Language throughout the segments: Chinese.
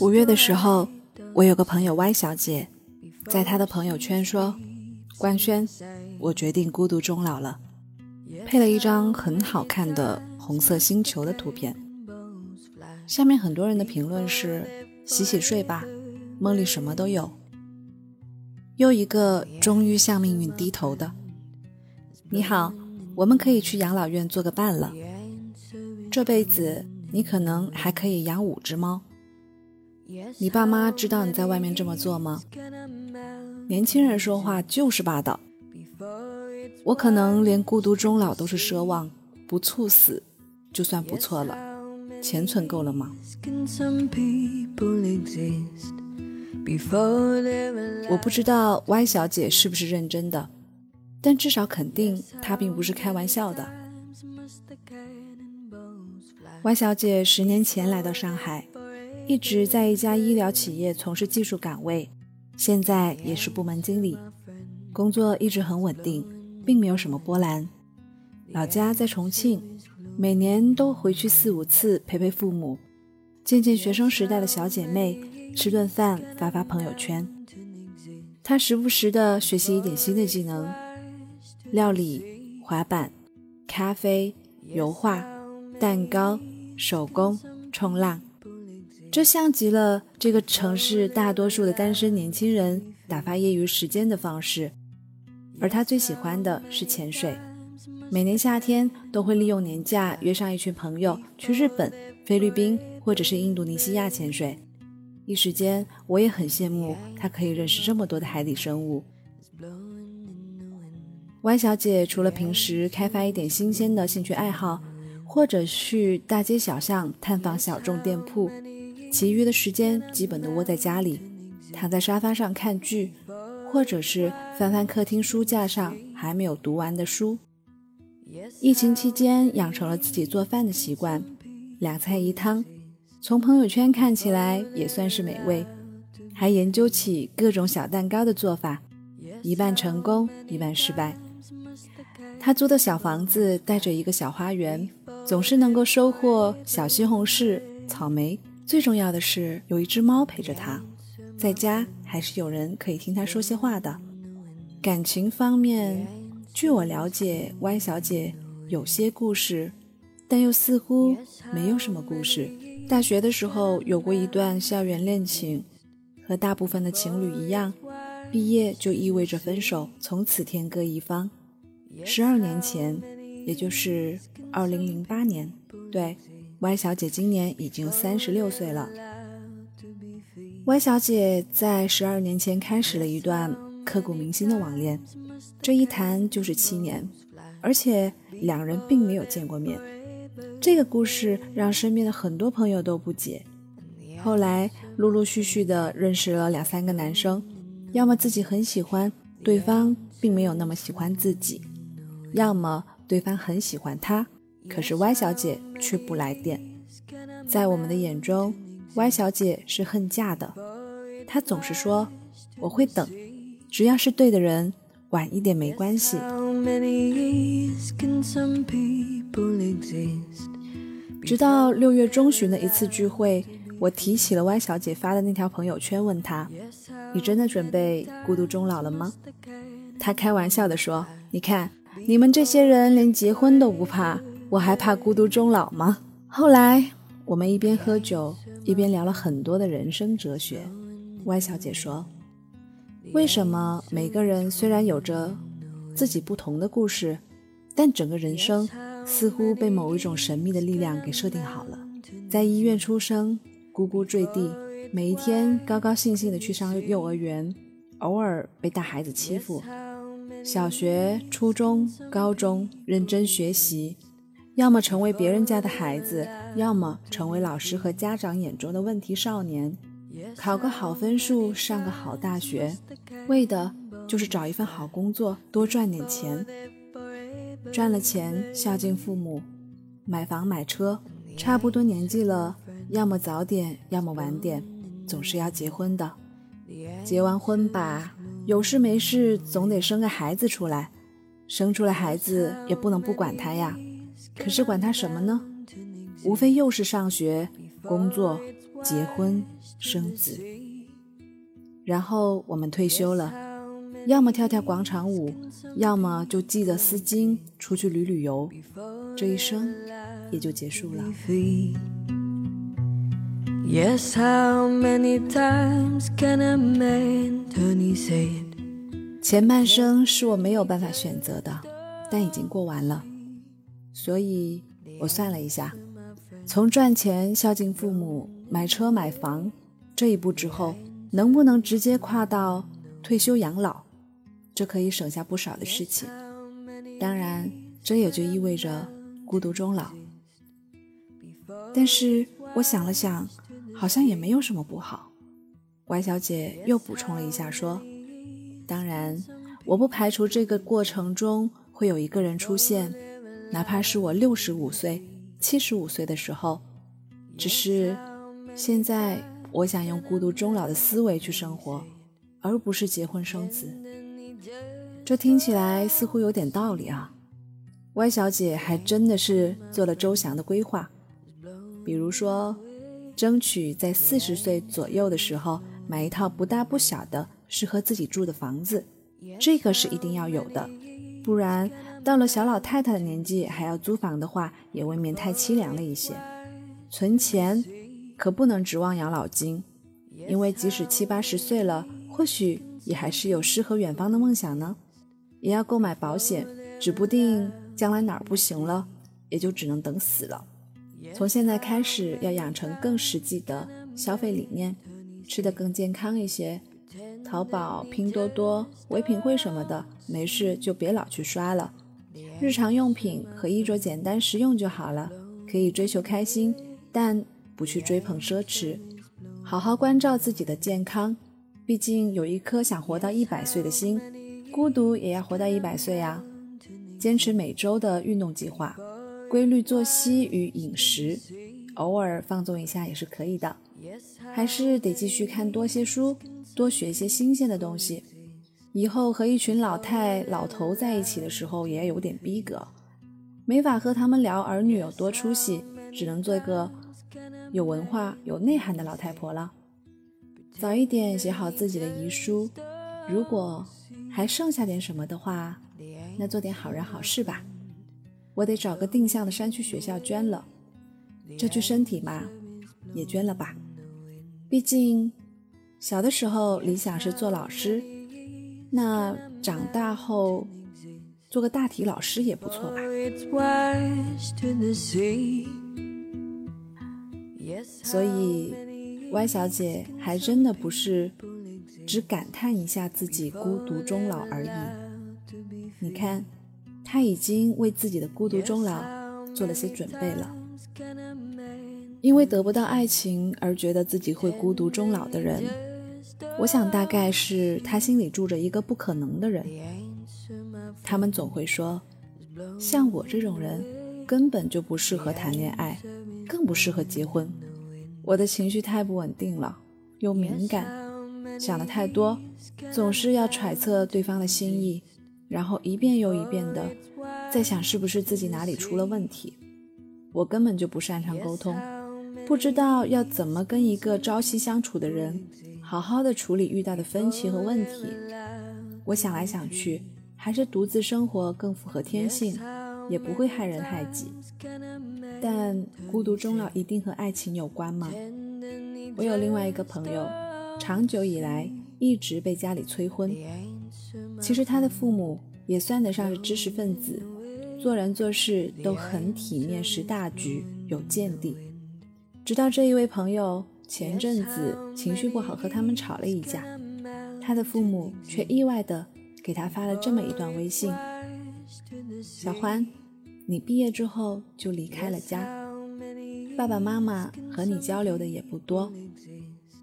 五月的时候，我有个朋友 Y 小姐，在她的朋友圈说：“官宣，我决定孤独终老了。”配了一张很好看的红色星球的图片。下面很多人的评论是：“洗洗睡吧，梦里什么都有。”又一个终于向命运低头的。你好，我们可以去养老院做个伴了。这辈子你可能还可以养五只猫。你爸妈知道你在外面这么做吗？年轻人说话就是霸道。我可能连孤独终老都是奢望，不猝死就算不错了。钱存够了吗？我不知道 Y 小姐是不是认真的，但至少肯定她并不是开玩笑的。Y 小姐十年前来到上海，一直在一家医疗企业从事技术岗位，现在也是部门经理，工作一直很稳定，并没有什么波澜。老家在重庆，每年都回去四五次陪陪父母，见见学生时代的小姐妹。吃顿饭，发发朋友圈。他时不时的学习一点新的技能：料理、滑板、咖啡、油画、蛋糕、手工、冲浪。这像极了这个城市大多数的单身年轻人打发业余时间的方式。而他最喜欢的是潜水，每年夏天都会利用年假约上一群朋友去日本、菲律宾或者是印度尼西亚潜水。一时间，我也很羡慕他可以认识这么多的海底生物。Y 小姐除了平时开发一点新鲜的兴趣爱好，或者去大街小巷探访小众店铺，其余的时间基本都窝在家里，躺在沙发上看剧，或者是翻翻客厅书架上还没有读完的书。疫情期间，养成了自己做饭的习惯，两菜一汤。从朋友圈看起来也算是美味，还研究起各种小蛋糕的做法，一半成功，一半失败。他租的小房子带着一个小花园，总是能够收获小西红柿、草莓。最重要的是有一只猫陪着他，在家还是有人可以听他说些话的。感情方面，据我了解，Y 小姐有些故事，但又似乎没有什么故事。大学的时候有过一段校园恋情，和大部分的情侣一样，毕业就意味着分手，从此天各一方。十二年前，也就是二零零八年，对，Y 小姐今年已经三十六岁了。Y 小姐在十二年前开始了一段刻骨铭心的网恋，这一谈就是七年，而且两人并没有见过面。这个故事让身边的很多朋友都不解。后来陆陆续续的认识了两三个男生，要么自己很喜欢对方，并没有那么喜欢自己；要么对方很喜欢他，可是 Y 小姐却不来电。在我们的眼中，Y 小姐是恨嫁的。她总是说：“我会等，只要是对的人，晚一点没关系。”直到六月中旬的一次聚会，我提起了 Y 小姐发的那条朋友圈，问她：“你真的准备孤独终老了吗？”她开玩笑地说：“你看，你们这些人连结婚都不怕，我还怕孤独终老吗？”后来，我们一边喝酒，一边聊了很多的人生哲学。Y 小姐说：“为什么每个人虽然有着自己不同的故事，但整个人生？”似乎被某一种神秘的力量给设定好了，在医院出生，咕咕坠地，每一天高高兴兴的去上幼儿园，偶尔被大孩子欺负，小学、初中、高中认真学习，要么成为别人家的孩子，要么成为老师和家长眼中的问题少年，考个好分数，上个好大学，为的就是找一份好工作，多赚点钱。赚了钱孝敬父母，买房买车，差不多年纪了，要么早点，要么晚点，总是要结婚的。结完婚吧，有事没事总得生个孩子出来，生出来孩子也不能不管他呀。可是管他什么呢？无非又是上学，工作、结婚、生子，然后我们退休了，要么跳跳广场舞，要么就系着丝巾出去旅旅游，这一生也就结束了。Yes, how many times can a man turn his head? 前半生是我没有办法选择的，但已经过完了，所以我算了一下，从赚钱、孝敬父母、买车买房这一步之后，能不能直接跨到退休养老？这可以省下不少的事情。当然，这也就意味着孤独终老。但是我想了想。好像也没有什么不好。Y 小姐又补充了一下，说：“当然，我不排除这个过程中会有一个人出现，哪怕是我六十五岁、七十五岁的时候。只是现在，我想用孤独终老的思维去生活，而不是结婚生子。这听起来似乎有点道理啊。”Y 小姐还真的是做了周详的规划，比如说。争取在四十岁左右的时候买一套不大不小的适合自己住的房子，这个是一定要有的，不然到了小老太太的年纪还要租房的话，也未免太凄凉了一些。存钱可不能指望养老金，因为即使七八十岁了，或许也还是有诗和远方的梦想呢。也要购买保险，指不定将来哪儿不行了，也就只能等死了。从现在开始，要养成更实际的消费理念，吃得更健康一些。淘宝、拼多多、唯品会什么的，没事就别老去刷了。日常用品和衣着简单实用就好了，可以追求开心，但不去追捧奢侈。好好关照自己的健康，毕竟有一颗想活到一百岁的心，孤独也要活到一百岁呀。坚持每周的运动计划。规律作息与饮食，偶尔放纵一下也是可以的。还是得继续看多些书，多学一些新鲜的东西。以后和一群老太老头在一起的时候，也要有点逼格，没法和他们聊儿女有多出息，只能做一个有文化、有内涵的老太婆了。早一点写好自己的遗书，如果还剩下点什么的话，那做点好人好事吧。我得找个定向的山区学校捐了，这具身体嘛，也捐了吧。毕竟小的时候理想是做老师，那长大后做个大体老师也不错吧。所以，Y 小姐还真的不是只感叹一下自己孤独终老而已。你看。她已经为自己的孤独终老做了些准备了。因为得不到爱情而觉得自己会孤独终老的人，我想大概是他心里住着一个不可能的人。他们总会说，像我这种人根本就不适合谈恋爱，更不适合结婚。我的情绪太不稳定了，又敏感，想的太多，总是要揣测对方的心意。然后一遍又一遍的在想是不是自己哪里出了问题。我根本就不擅长沟通，不知道要怎么跟一个朝夕相处的人好好的处理遇到的分歧和问题。我想来想去，还是独自生活更符合天性，也不会害人害己。但孤独终老一定和爱情有关吗？我有另外一个朋友，长久以来一直被家里催婚。其实他的父母也算得上是知识分子，做人做事都很体面，识大局，有见地。直到这一位朋友前阵子情绪不好，和他们吵了一架，他的父母却意外的给他发了这么一段微信：“小欢，你毕业之后就离开了家，爸爸妈妈和你交流的也不多，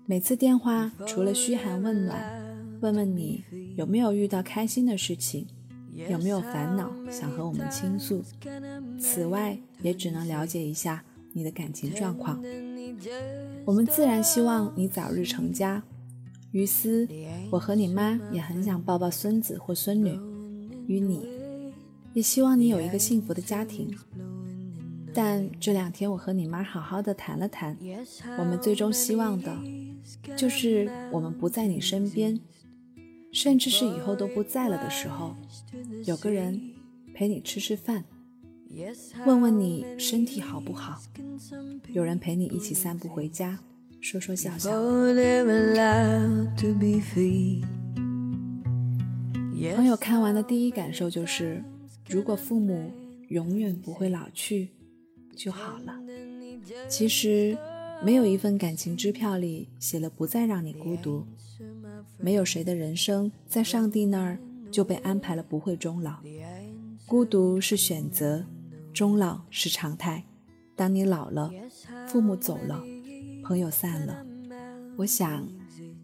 每次电话除了嘘寒问暖。”问问你有没有遇到开心的事情，有没有烦恼想和我们倾诉？此外，也只能了解一下你的感情状况。我们自然希望你早日成家。于私，我和你妈也很想抱抱孙子或孙女。与你，也希望你有一个幸福的家庭。但这两天我和你妈好好的谈了谈，我们最终希望的，就是我们不在你身边，甚至是以后都不在了的时候，有个人陪你吃吃饭，问问你身体好不好，有人陪你一起散步回家，说说笑笑。朋友看完的第一感受就是，如果父母永远不会老去就好了。其实，没有一份感情支票里写了不再让你孤独。没有谁的人生在上帝那儿就被安排了不会终老。孤独是选择，终老是常态。当你老了，父母走了，朋友散了，我想，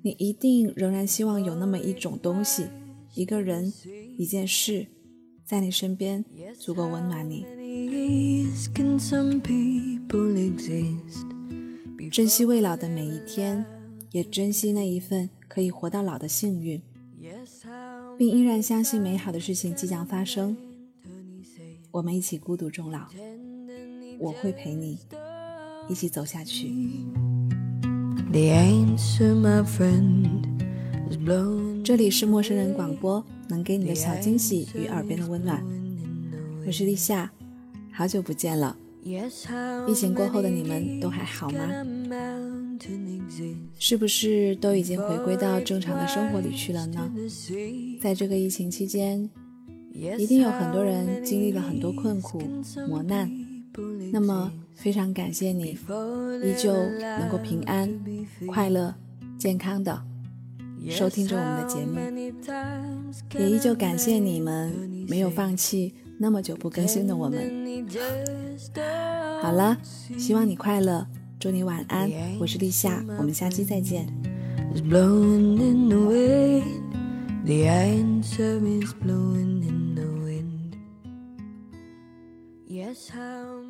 你一定仍然希望有那么一种东西。一个人，一件事，在你身边足够温暖你。珍惜未老的每一天，也珍惜那一份可以活到老的幸运，并依然相信美好的事情即将发生。我们一起孤独终老，我会陪你一起走下去。这里是陌生人广播，能给你的小惊喜与耳边的温暖。我是立夏，好久不见了。疫情过后的你们都还好吗？是不是都已经回归到正常的生活里去了呢？在这个疫情期间，一定有很多人经历了很多困苦磨难。那么，非常感谢你，依旧能够平安、快乐、健康的。收听着我们的节目，也依旧感谢你们没有放弃那么久不更新的我们。好了，希望你快乐，祝你晚安。我是立夏，我们下期再见。That's how